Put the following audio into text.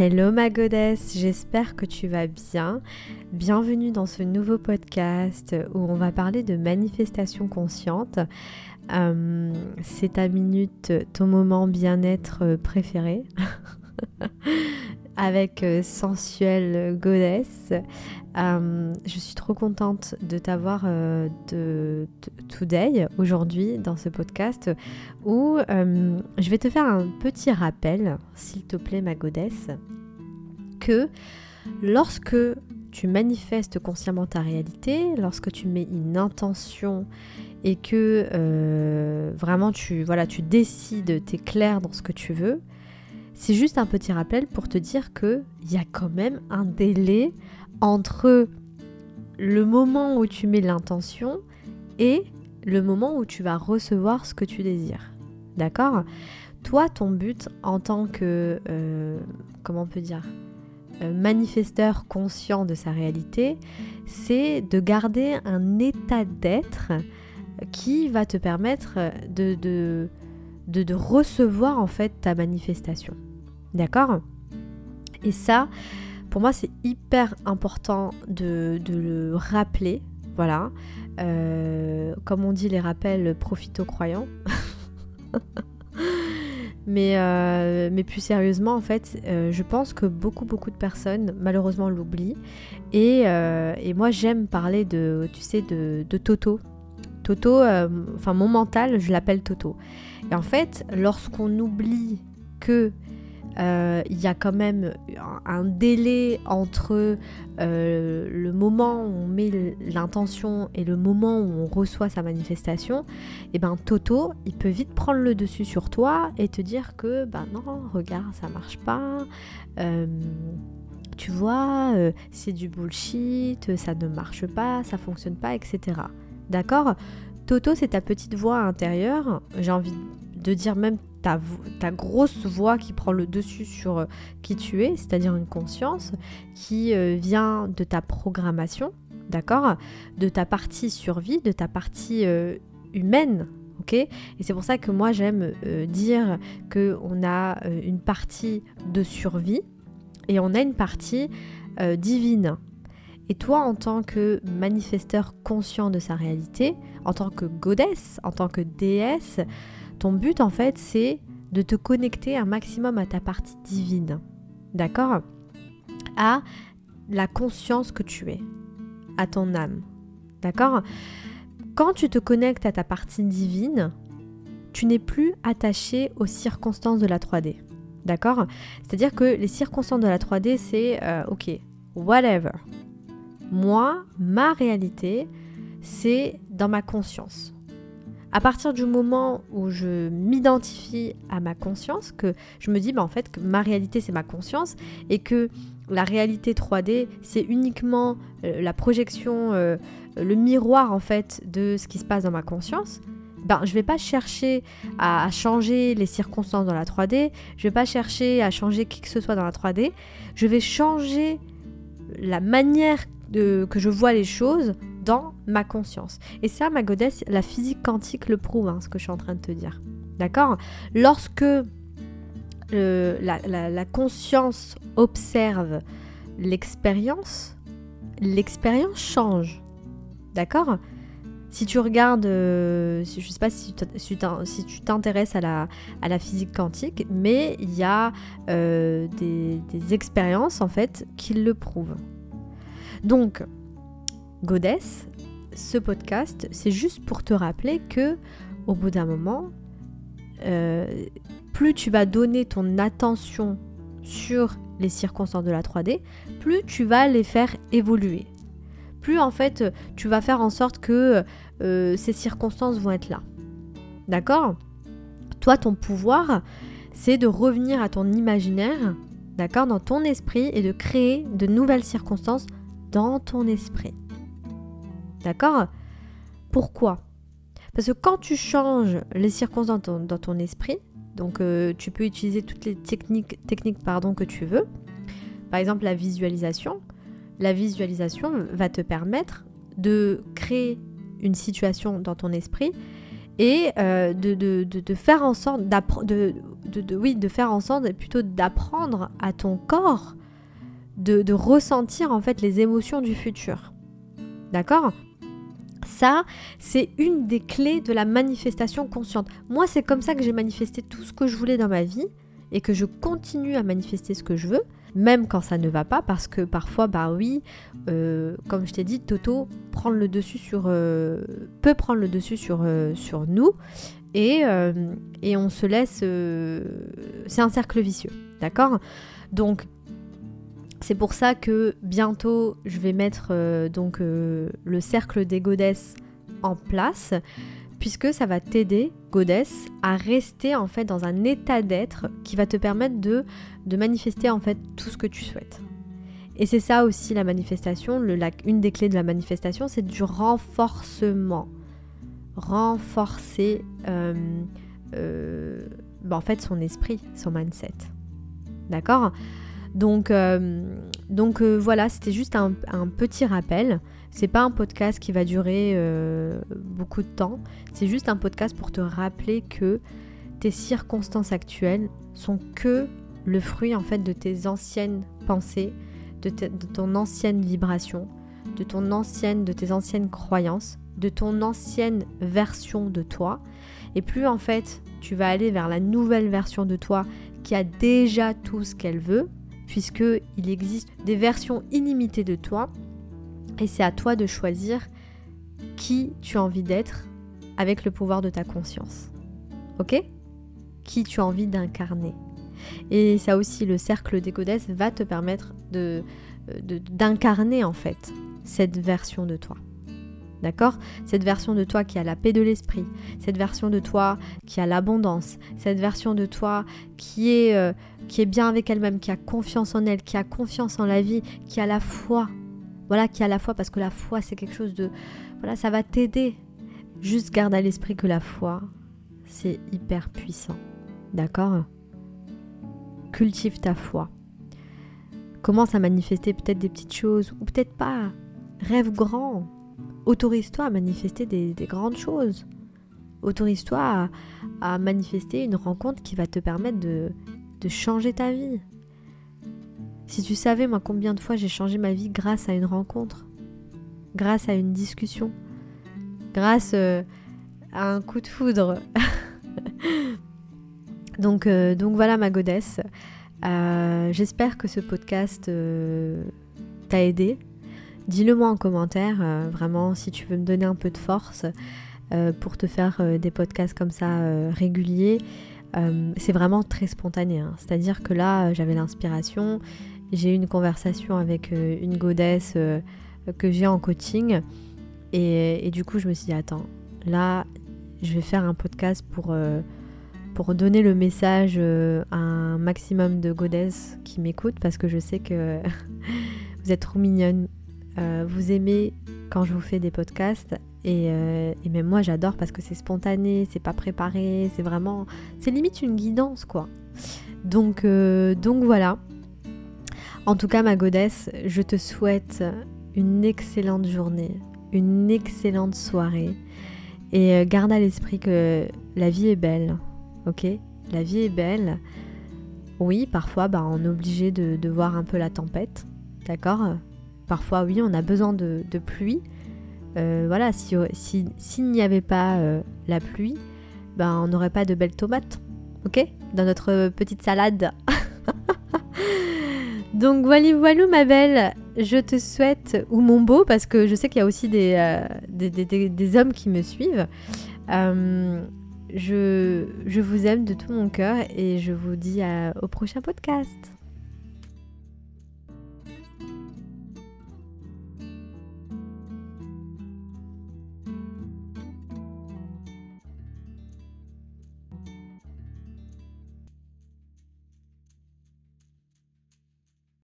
Hello ma goddess, j'espère que tu vas bien. Bienvenue dans ce nouveau podcast où on va parler de manifestation consciente. Euh, c'est ta minute, ton moment bien-être préféré. Avec euh, Sensuelle Goddess. Euh, je suis trop contente de t'avoir euh, de, today aujourd'hui dans ce podcast où je vais te faire un petit rappel, s'il te plaît ma goddess, que lorsque tu manifestes consciemment ta réalité, lorsque tu mets une intention et que vraiment tu, voilà, tu décides, tu es clair dans ce que tu veux, c'est juste un petit rappel pour te dire qu'il y a quand même un délai entre le moment où tu mets l'intention et le moment où tu vas recevoir ce que tu désires. D'accord? Toi, ton but en tant que, euh, on peut dire, euh, manifesteur conscient de sa réalité, c'est de garder un état d'être qui va te permettre de recevoir en fait ta manifestation. D'accord? Et ça, pour moi, c'est hyper important de, le rappeler. Voilà. Euh, comme on dit, les rappels profitent aux croyants. mais, euh, mais plus sérieusement, en fait, euh, je pense que beaucoup, beaucoup de personnes, malheureusement, l'oublient. Et, moi, j'aime parler de, tu sais, de, Toto. Toto, enfin, mon mental, je l'appelle Toto. Et en fait, lorsqu'on oublie que il y a quand même un délai entre euh, le moment où on met l'intention et le moment où on reçoit sa manifestation, et eh ben Toto, il peut vite prendre le dessus sur toi et te dire que bah non, regarde, ça marche pas. Euh, tu vois, c'est du bullshit, ça ne marche pas, ça fonctionne pas, etc. D'accord? Toto, c'est ta petite voix intérieure, j'ai envie de dire même ta, grosse voix qui prend le dessus sur euh, qui tu es, c'est-à-dire une conscience qui euh, vient de ta programmation, d'accord? De ta partie survie, de ta partie euh, humaine. ok? Et c'est pour ça que moi j'aime dire qu'on a une partie de survie et on a une partie divine. Et toi, en tant que manifesteur conscient de sa réalité, en tant que goddess, en tant que déesse, ton but, en fait, c'est de te connecter un maximum à ta partie divine. D'accord? À la conscience que tu es, à ton âme. D'accord? Quand tu te connectes à ta partie divine, tu n'es plus attaché aux circonstances de la 3D. D'accord? C'est-à-dire que les circonstances de la 3D, c'est euh, ok, whatever. Moi, ma réalité, c'est dans ma conscience. À partir du moment où je m'identifie à ma conscience, que je me dis bah, en fait que ma réalité c'est ma conscience et que la réalité 3D c'est uniquement euh, la projection, euh, le miroir en fait de ce qui se passe dans ma conscience, ben, je ne vais pas chercher à, changer les circonstances dans la 3D, je ne vais pas chercher à changer qui que ce soit dans la 3D, je vais changer la manière de, que je vois les choses ma conscience. Et ça, ma goddess, la physique quantique le prouve, hein, ce que je suis en train de te dire. D'accord? Lorsque euh, la, conscience observe l'expérience, l'expérience change. D'accord? Si tu regardes, euh, je sais pas si, tu t'intéresses à la, à la, physique quantique, mais il y a euh, des, expériences en fait qui le prouvent. Donc, Goddess, ce podcast, c'est juste pour te rappeler que au bout d'un moment, euh, plus tu vas donner ton attention sur les circonstances de la 3D, plus tu vas les faire évoluer. Plus en fait, tu vas faire en sorte que euh, ces circonstances vont être là. D'accord? Toi, ton pouvoir, c'est de revenir à ton imaginaire, d'accord, dans ton esprit et de créer de nouvelles circonstances dans ton esprit. D'accord? Pourquoi? Parce que quand tu changes les circonstances dans ton, esprit, donc euh, tu peux utiliser toutes les techniques, techniques pardon, que tu veux. Par exemple, la visualisation. La visualisation va te permettre de créer une situation dans ton esprit et de, faire en sorte de, faire en sorte plutôt d'apprendre à ton corps de, de ressentir en fait les émotions du futur. D'accord? Ça, c'est une des clés de la manifestation consciente. Moi, c'est comme ça que j'ai manifesté tout ce que je voulais dans ma vie et que je continue à manifester ce que je veux, même quand ça ne va pas, parce que parfois, bah oui, euh, comme je t'ai dit, Toto prend le dessus sur, euh, peut prendre le dessus sur, euh, nous et, et, on se laisse. c'est un cercle vicieux, d'accord? Donc, c'est pour ça que bientôt je vais mettre donc le cercle des godesses en place puisque ça va t'aider, Goddess, à rester en fait dans un état d'être qui va te permettre de, manifester en fait tout ce que tu souhaites. Et c'est ça aussi la manifestation, une des clés de la manifestation, c'est du renforcement. Renforcer euh, euh, bah, en fait son esprit, son mindset. D'accord? Donc, euh, donc voilà, c'était juste un, petit rappel. C'est pas un podcast qui va durer euh, beaucoup de temps. C'est juste un podcast pour te rappeler que tes circonstances actuelles sont que le fruit en fait de tes anciennes pensées, de, ton ancienne vibration, de ton ancienne, de tes anciennes croyances, de ton ancienne version de toi. Et plus en fait tu vas aller vers la nouvelle version de toi qui a déjà tout ce qu'elle veut, puisque il existe des versions illimitées de toi et c'est à toi de choisir qui tu as envie d'être avec le pouvoir de ta conscience. Ok? Qui tu as envie d'incarner. Et ça aussi, le cercle des godesses va te permettre de, d'incarner en fait cette version de toi. D'accord? Cette version de toi qui a la paix de l'esprit, cette version de toi qui a l'abondance, cette version de toi qui est, euh, qui est bien avec elle-même, qui a confiance en elle, qui a confiance en la vie, qui a la foi voilà, qui a la foi, parce que la foi, c'est quelque chose de... Voilà, ça va t'aider. Juste garde à l'esprit que la foi, c'est hyper puissant. D'accord? Cultive ta foi. Commence à manifester peut-être des petites choses, ou peut-être pas. Rêve grand. Autorise-toi à manifester des, grandes choses. Autorise-toi à, manifester une rencontre qui va te permettre de changer ta vie. Si tu savais, moi, combien de fois j'ai changé ma vie grâce à une rencontre, grâce à une discussion, grâce euh, à un coup de foudre. donc, euh, donc voilà ma godesse. Euh, j'espère que ce podcast t'a aidé. Dis-le moi en commentaire, vraiment, si tu veux me donner un peu de force pour te faire des podcasts comme ça réguliers. c'est vraiment très spontané. Hein. C'est-à-dire que là, j'avais l'inspiration, j'ai eu une conversation avec euh, une godesse euh, que j'ai en coaching. Et, du coup, je me suis dit, attends, là, je vais faire un podcast pour, euh, pour donner le message à un maximum de godesses qui m'écoutent parce que je sais que vous êtes trop mignonnes. Vous aimez quand je vous fais des podcasts et, et même moi j'adore parce que c'est spontané, c'est pas préparé, c'est vraiment, c'est limite une guidance quoi. Donc, donc voilà, en tout cas, ma godesse, je te souhaite une excellente journée, une excellente soirée. Et euh, garde à l'esprit que la vie est belle, ok? La vie est belle. Oui, parfois, bah, on est obligé de, voir un peu la tempête, d'accord? Parfois, oui, on a besoin de, pluie. Euh, voilà, s'il si, n'y avait pas euh, la pluie, bah, on n'aurait pas de belles tomates, ok? Dans notre petite salade. Donc voilà, voilà ma belle, je te souhaite, ou mon beau, parce que je sais qu'il y a aussi des, euh, des, hommes qui me suivent. Je, je, vous aime de tout mon cœur et je vous dis au prochain podcast.